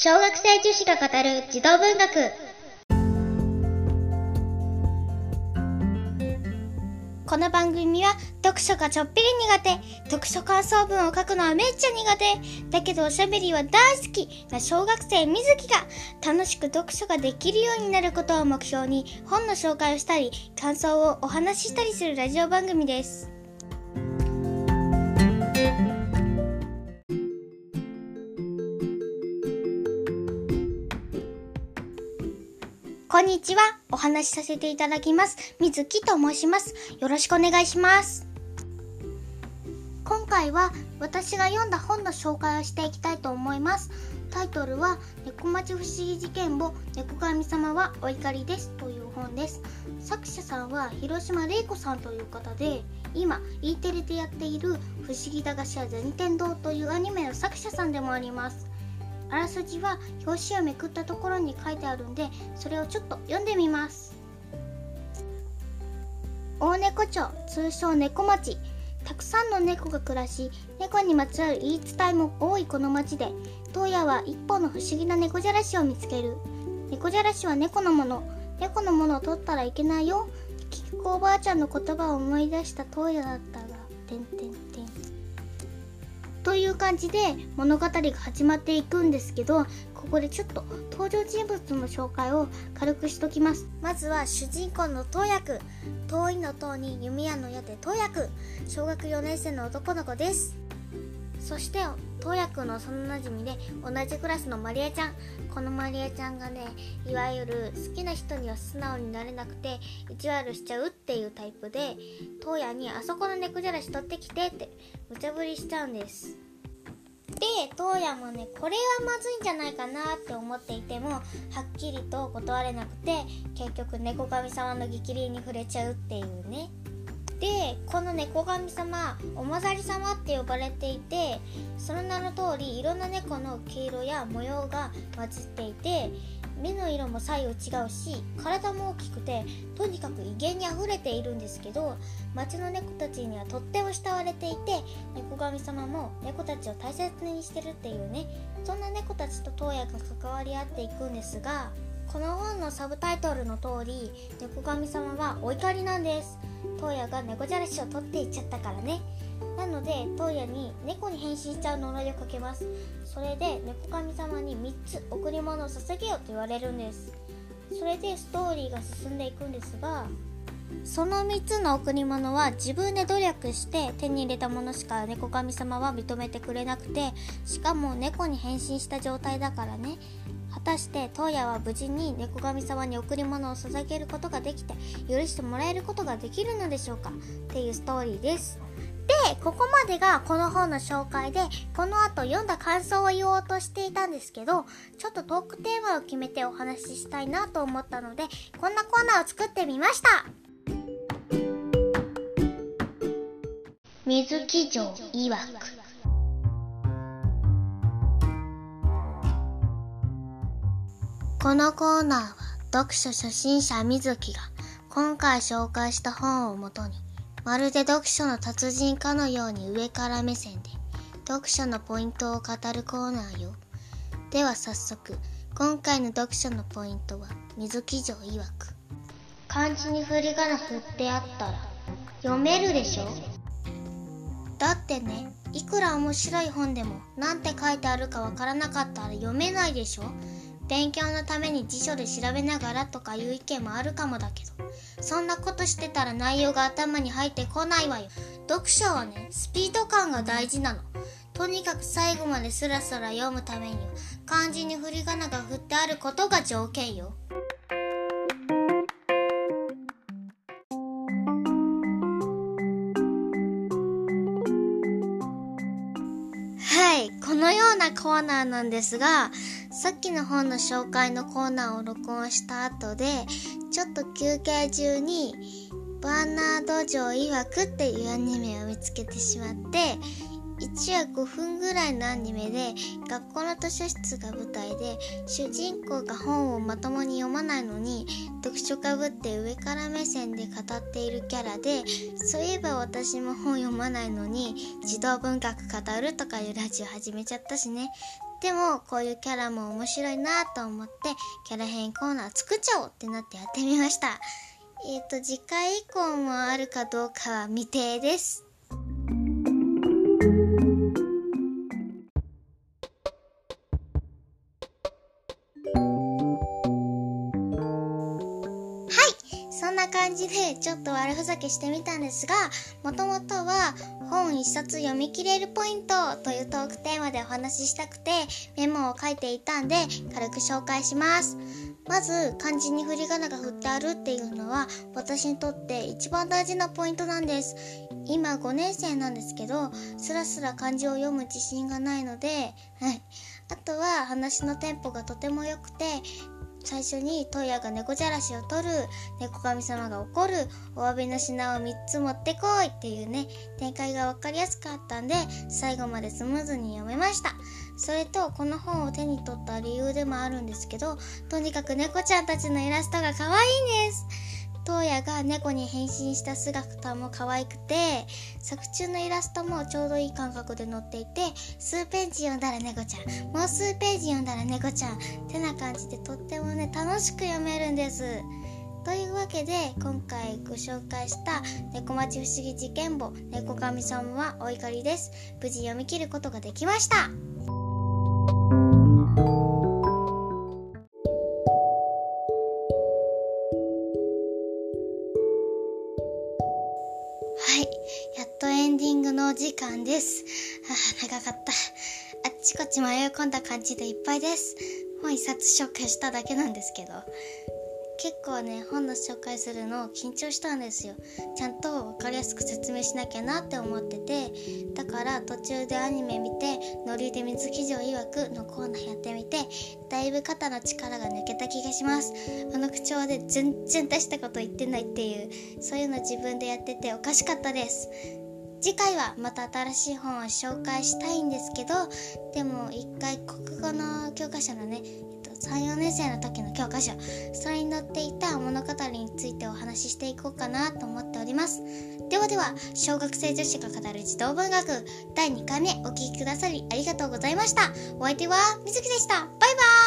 小学生女子が語る児童文学。この番組は読書がちょっぴり苦手読書感想文を書くのはめっちゃ苦手だけどおしゃべりは大好きな小学生みずきが楽しく読書ができるようになることを目標に本の紹介をしたり感想をお話ししたりするラジオ番組です。こんにちは。お話しさせていただきます。みずきと申します。よろしくお願いします。今回は私が読んだ本の紹介をしていきたいと思います。タイトルは猫町不思議事件簿猫神様はお怒りですという本です。作者さんは広島玲子さんという方で、今 E テレでやっている不思議駄菓子屋銭天堂というアニメの作者さんでもあります。あらすじは表紙をめくったところに書いてあるんでそれをちょっと読んでみます。大猫町通称猫町。たくさんの猫が暮らし猫にまつわる言い伝えも多いこの町で東野は一本の不思議な猫じゃらしを見つける。猫じゃらしは猫のもの。猫のものを取ったらいけないよ。菊子おばあちゃんの言葉を思い出した東野だったがてんてん。感じで物語が始まっていくんですけどここでちょっと登場人物の紹介を軽くしときます。まずは主人公の東役遠いの塔に弓矢の矢で東役小学4年生の男の子です。そして東役のそのなじみで同じクラスのマリアちゃん。このマリアちゃんがねいわゆる好きな人には素直になれなくて意地悪しちゃうっていうタイプで東野にあそこの猫じゃらし取ってきてって無茶ぶりしちゃうんです。で当夜もねこれはまずいんじゃないかなって思っていてもはっきりと断れなくて結局猫神様の激励に触れちゃうっていうね。でこの猫神様おまざり様って呼ばれていてその名の通りいろんな猫の毛色や模様が混じっていて目の色も左右違うし体も大きくてとにかく威厳にあふれているんですけど町の猫たちにはとっても慕われていて猫神様も猫たちを大切にしてるっていうねそんな猫たちと東野が関わり合っていくんですがこの本のサブタイトルの通り猫神様はお怒りなんです。東野が猫じゃらしを取っていっちゃったからね。なので東野に猫に変身しちゃう呪いをかけます。それで猫神様に3つ贈り物を捧げようと言われるんです。それでストーリーが進んでいくんですがその3つの贈り物は自分で努力して手に入れたものしか猫神様は認めてくれなくてしかも猫に変身した状態だからね。果たして東野は無事に猫神様に贈り物を捧げることができて許してもらえることができるのでしょうか？っていうストーリーです。ここまでがこの本の紹介でこの後読んだ感想を言おうとしていたんですけどちょっとトークテーマを決めてお話ししたいなと思ったのでこんなコーナーを作ってみました。水木城曰く。このコーナーは読書初心者水木が今回紹介した本をもとにまるで読書の達人かのように上から目線で読書のポイントを語るコーナーよ。では早速、今回の読書のポイントは水木城曰く。漢字に振り仮名振ってあったら読めるでしょ？だってね、いくら面白い本でもなんて書いてあるかわからなかったら読めないでしょ？勉強のために辞書で調べながらとかいう意見もあるかもだけどそんなことしてたら内容が頭に入ってこないわよ。読書はねスピード感が大事なの。とにかく最後までスラスラ読むためには漢字にふりがなが振ってあることが条件よ。ーナーなんですがさっきの本の紹介のコーナーを録音した後でちょっと休憩中にバーナード城曰くっていうアニメを見つけてしまって1話5分ぐらいのアニメで学校の図書室が舞台で主人公が本をまともに読まないのに読書かぶって上から目線で語っているキャラでそういえば私も本読まないのに児童文学語るとかいうラジオ始めちゃったしね。でもこういうキャラも面白いなと思ってキャラ編コーナー作っちゃおうってなってやってみました。えっ、ー、と次回以降もあるかどうかは未定です。感じでちょっと悪ふざけしてみたんですが、もともとは本一冊読み切れるポイントというトークテーマでお話ししたくてメモを書いていたんで軽く紹介します。まず漢字に振り仮名が振ってあるっていうのは私にとって一番大事なポイントなんです。今5年生なんですけど、スラスラ漢字を読む自信がないので、はい。あとは話のテンポがとても良くて、最初にトイヤが猫じゃらしを取る、猫神様が怒る、お詫びの品を3つ持ってこいっていうね、展開が分かりやすかったんで、最後までスムーズに読めました。それと、この本を手に取った理由でもあるんですけど、とにかく猫ちゃんたちのイラストが可愛いんです。トウヤが猫に変身した姿も可愛くて作中のイラストもちょうどいい感覚で載っていて数ページ読んだら猫ちゃん。もう数ページ読んだら猫ちゃんってな感じでとってもね楽しく読めるんです。というわけで今回ご紹介した猫町不思議事件簿猫神さんはお怒りです。無事読み切ることができました。やっとエンディングのお時間です。あ長かった。あっちこっち迷い込んだ感じでいっぱいです。もう一冊紹介しただけなんですけど。結構ね、本の紹介するの緊張したんですよ。ちゃんと分かりやすく説明しなきゃなって思ってて、だから途中でアニメ見て、ノリで水木城曰くのコーナーやってみて、だいぶ肩の力が抜けた気がします。あの口調で全然大したこと言ってないっていう、そういうの自分でやってておかしかったです。次回はまた新しい本を紹介したいんですけどでも一回国語の教科書のね、34年生の時の教科書それに載っていた物語についてお話ししていこうかなと思っております。ではでは小学生女子が語る児童文学第2回目お聴きくださりありがとうございました。お相手はみずきでした。バイバイ。